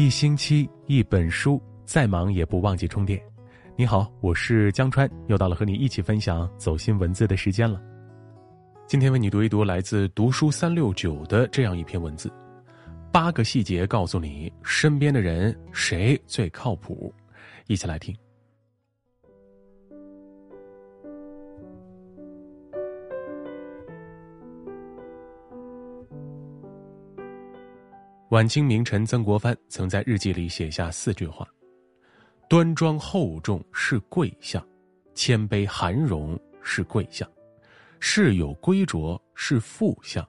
一星期一本书，再忙也不忘记充电。你好，我是江川，又到了和你一起分享走心文字的时间了。今天为你读一读来自读书三六九的这样一篇文字：八个细节告诉你身边的人谁最靠谱。一起来听。晚清名臣曾国藩曾在日记里写下四句话：“端庄厚重是贵相，谦卑含容是贵相，事有归着是富相，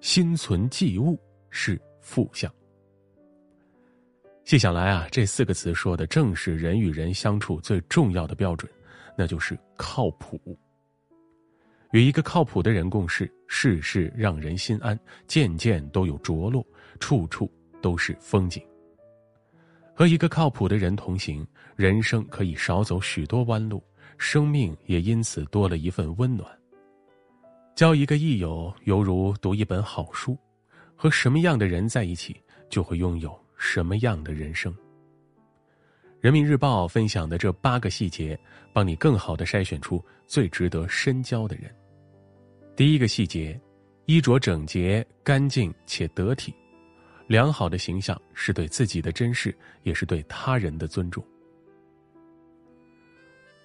心存济物是富相。”细想来啊，这四个词说的正是人与人相处最重要的标准，那就是靠谱。与一个靠谱的人共事，事事让人心安，件件都有着落，处处都是风景。和一个靠谱的人同行，人生可以少走许多弯路，生命也因此多了一份温暖。交一个益友，犹如读一本好书。和什么样的人在一起，就会拥有什么样的人生。人民日报分享的这八个细节，帮你更好的筛选出最值得深交的人。第一个细节，衣着整洁、干净且得体，良好的形象是对自己的珍视，也是对他人的尊重。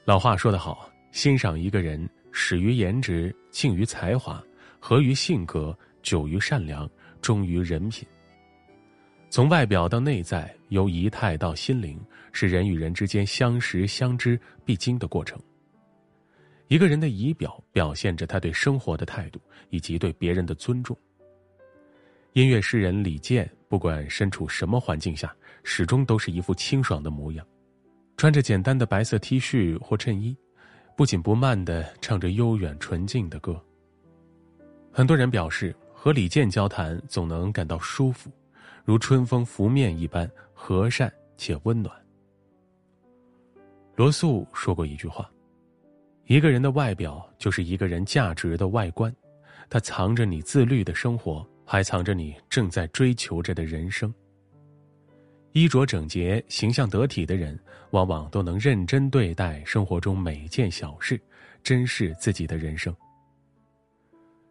老话说得好，欣赏一个人，始于颜值，敬于才华，合于性格，久于善良，忠于人品。从外表到内在，由仪态到心灵，是人与人之间相识相知必经的过程。一个人的仪表表现着他对生活的态度以及对别人的尊重。音乐诗人李健，不管身处什么环境下，始终都是一副清爽的模样，穿着简单的白色 T 恤或衬衣，不紧不慢的唱着悠远纯净的歌。很多人表示和李健交谈总能感到舒服，如春风拂面一般和善且温暖。罗素说过一句话。一个人的外表就是一个人价值的外观，它藏着你自律的生活，还藏着你正在追求着的人生。衣着整洁、形象得体的人，往往都能认真对待生活中每件小事，珍视自己的人生。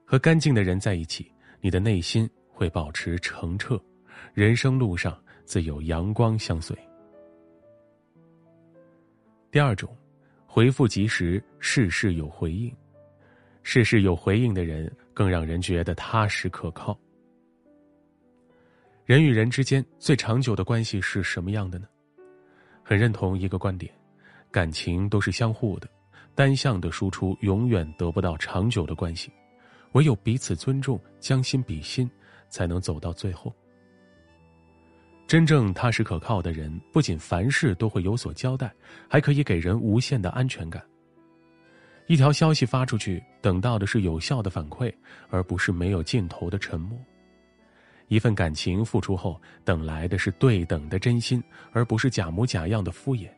和干净的人在一起，你的内心会保持澄澈，人生路上自有阳光相随。第二种。回复及时，事事有回应，事事有回应的人更让人觉得踏实可靠。人与人之间最长久的关系是什么样的呢？很认同一个观点：感情都是相互的，单向的输出永远得不到长久的关系，唯有彼此尊重、将心比心，才能走到最后。真正踏实可靠的人，不仅凡事都会有所交代，还可以给人无限的安全感。一条消息发出去，等到的是有效的反馈，而不是没有尽头的沉默；一份感情付出后，等来的是对等的真心，而不是假模假样的敷衍。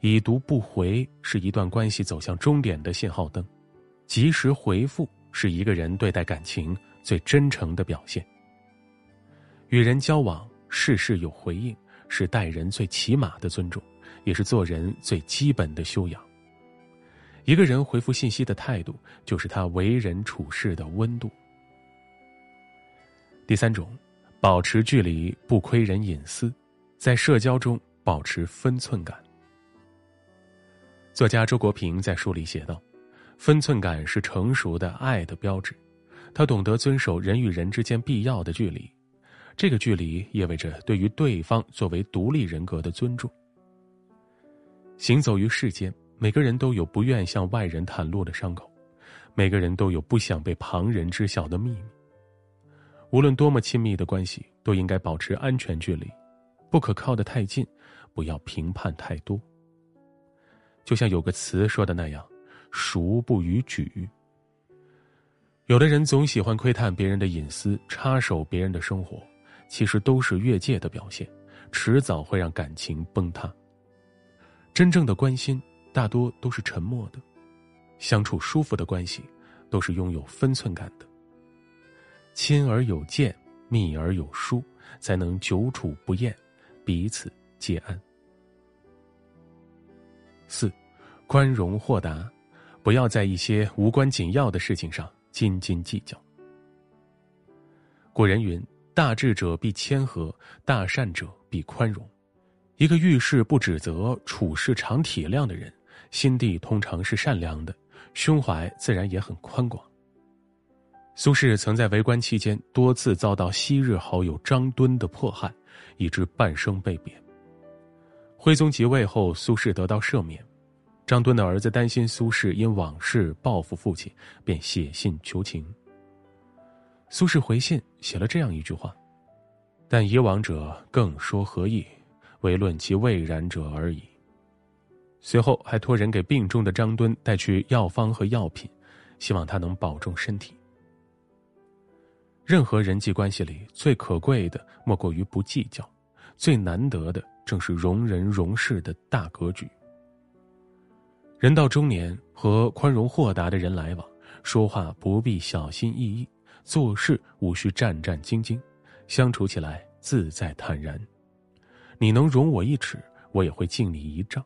已读不回是一段关系走向终点的信号灯，及时回复是一个人对待感情最真诚的表现。与人交往，事事有回应，是待人最起码的尊重，也是做人最基本的修养。一个人回复信息的态度，就是他为人处事的温度。第三种，保持距离，不窥人隐私，在社交中保持分寸感。作家周国平在书里写道：“分寸感是成熟的爱的标志，他懂得遵守人与人之间必要的距离。”这个距离意味着对于对方作为独立人格的尊重。行走于世间，每个人都有不愿向外人袒露的伤口，每个人都有不想被旁人知晓的秘密。无论多么亲密的关系，都应该保持安全距离，不可靠的太近，不要评判太多。就像有个词说的那样：“熟不逾矩。”有的人总喜欢窥探别人的隐私，插手别人的生活。其实都是越界的表现，迟早会让感情崩塌。真正的关心大多都是沉默的，相处舒服的关系都是拥有分寸感的。亲而有见，密而有疏，才能久处不厌，彼此皆安。四，宽容豁达，不要在一些无关紧要的事情上斤斤计较。古人云：“大智者必谦和，大善者必宽容。”一个遇事不指责、处事常体谅的人，心地通常是善良的，胸怀自然也很宽广。苏轼曾在为官期间多次遭到昔日好友张敦的迫害，以致半生被贬。徽宗即位后，苏轼得到赦免。张敦的儿子担心苏轼因往事报复父亲，便写信求情。苏轼回信写了这样一句话：“但以往者更说何意？”唯论其未然者而已。随后还托人给病重的张敦带去药方和药品，希望他能保重身体。任何人际关系里最可贵的莫过于不计较，最难得的正是容人容事的大格局。人到中年，和宽容豁达的人来往，说话不必小心翼翼，做事无需战战兢兢，相处起来自在坦然。你能容我一尺，我也会敬你一丈；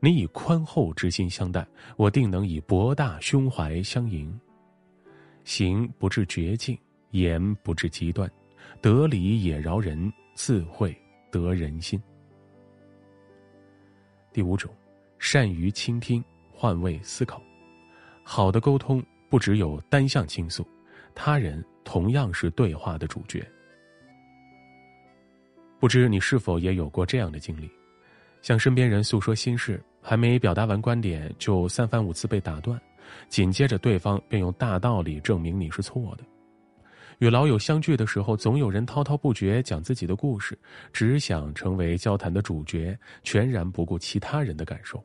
你以宽厚之心相待，我定能以博大胸怀相迎。行不至绝境，言不至极端，得理也饶人，自会得人心。第五种，善于倾听，换位思考。好的沟通不只有单向倾诉，他人同样是对话的主角。不知你是否也有过这样的经历，向身边人诉说心事，还没表达完观点，就三番五次被打断，紧接着对方便用大道理证明你是错的。与老友相聚的时候，总有人滔滔不绝讲自己的故事，只想成为交谈的主角，全然不顾其他人的感受。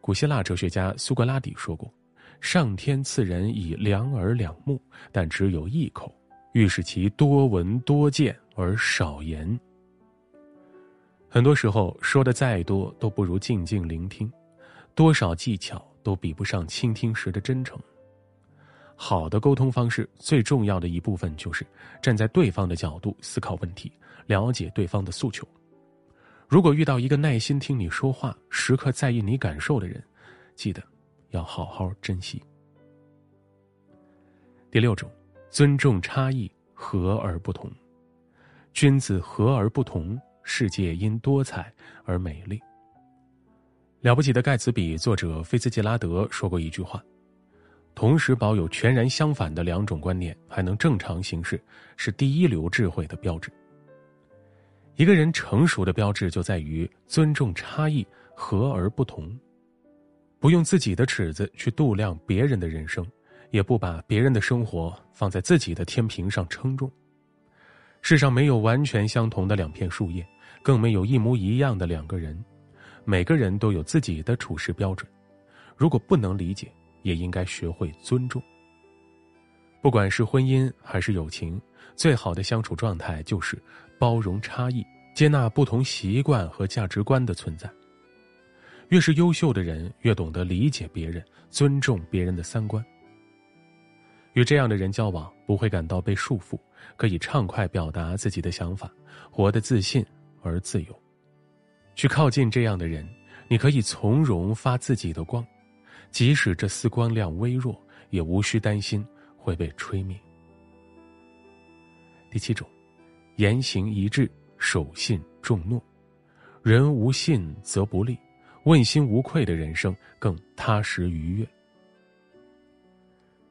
古希腊哲学家苏格拉底说过：“上天赐人以两耳两目，但只有一口。”欲使其多闻多见而少言。很多时候说的再多都不如静静聆听，多少技巧都比不上倾听时的真诚。好的沟通方式最重要的一部分就是站在对方的角度思考问题，了解对方的诉求。如果遇到一个耐心听你说话、时刻在意你感受的人，记得要好好珍惜。第六种。尊重差异，和而不同。君子和而不同，世界因多彩而美丽。了不起的盖茨比作者菲茨杰拉德说过一句话：“同时保有全然相反的两种观念，还能正常行事，是第一流智慧的标志。”一个人成熟的标志就在于尊重差异，和而不同，不用自己的尺子去度量别人的人生。也不把别人的生活放在自己的天平上称重。世上没有完全相同的两片树叶，更没有一模一样的两个人。每个人都有自己的处事标准。如果不能理解，也应该学会尊重。不管是婚姻还是友情，最好的相处状态就是包容差异，接纳不同习惯和价值观的存在。越是优秀的人，越懂得理解别人，尊重别人的三观。与这样的人交往，不会感到被束缚，可以畅快表达自己的想法，活得自信而自由。去靠近这样的人，你可以从容发自己的光，即使这丝光亮微弱，也无需担心会被吹灭。第七种，言行一致，守信重诺。人无信则不立，问心无愧的人生更踏实愉悦。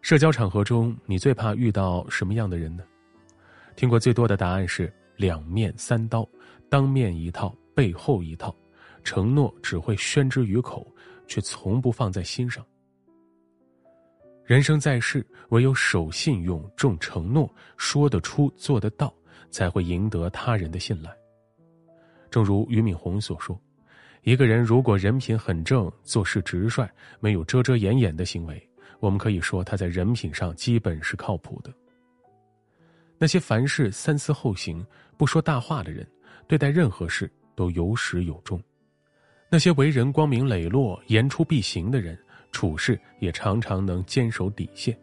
社交场合中，你最怕遇到什么样的人呢？听过最多的答案是两面三刀，当面一套，背后一套，承诺只会宣之于口，却从不放在心上。人生在世，唯有守信用、重承诺，说得出、做得到，才会赢得他人的信赖。正如俞敏洪所说：“一个人如果人品很正，做事直率，没有遮遮掩掩的行为。”我们可以说，他在人品上基本是靠谱的。那些凡事三思后行、不说大话的人，对待任何事都有始有终；那些为人光明磊落、言出必行的人，处事也常常能坚守底线。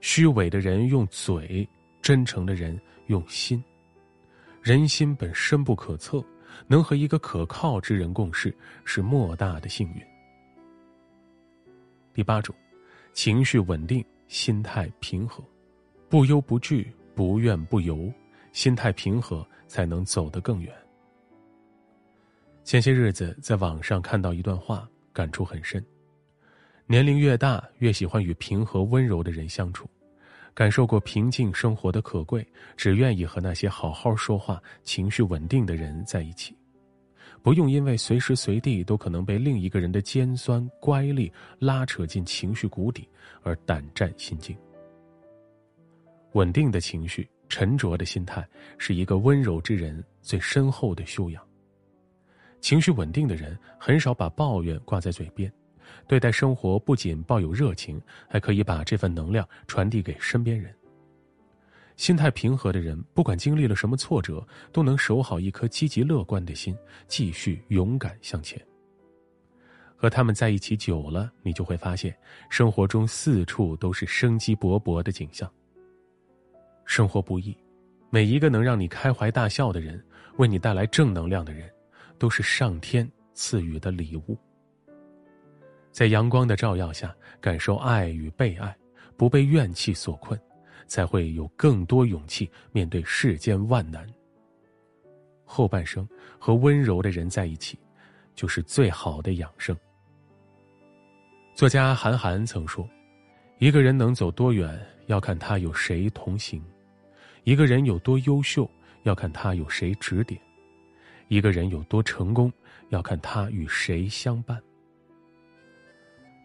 虚伪的人用嘴真诚的人用心。人心本深不可测，能和一个可靠之人共事，是莫大的幸运。第八种，情绪稳定，心态平和，不忧不惧，不怨不尤，心态平和才能走得更远。前些日子在网上看到一段话，感触很深。年龄越大，越喜欢与平和温柔的人相处，感受过平静生活的可贵，只愿意和那些好好说话、情绪稳定的人在一起。不用因为随时随地都可能被另一个人的尖酸乖戾拉扯进情绪谷底而胆战心惊。稳定的情绪、沉着的心态，是一个温柔之人最深厚的修养。情绪稳定的人很少把抱怨挂在嘴边，对待生活不仅抱有热情，还可以把这份能量传递给身边人。心态平和的人，不管经历了什么挫折，都能守好一颗积极乐观的心，继续勇敢向前。和他们在一起久了，你就会发现，生活中四处都是生机勃勃的景象。生活不易，每一个能让你开怀大笑的人，为你带来正能量的人，都是上天赐予的礼物。在阳光的照耀下，感受爱与被爱，不被怨气所困。才会有更多勇气面对世间万难。后半生和温柔的人在一起，就是最好的养生。作家韩寒曾说：“一个人能走多远，要看他有谁同行；一个人有多优秀，要看他有谁指点；一个人有多成功，要看他与谁相伴。”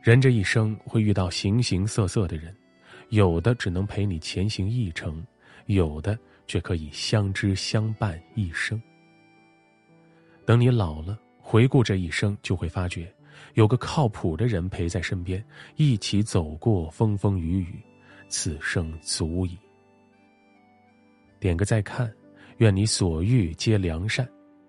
人这一生会遇到形形色色的人。有的只能陪你前行一程，有的却可以相知相伴一生。等你老了，回顾这一生，就会发觉，有个靠谱的人陪在身边，一起走过风风雨雨，此生足矣。点个再看，愿你所遇皆良善，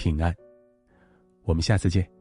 平安。我们下次见。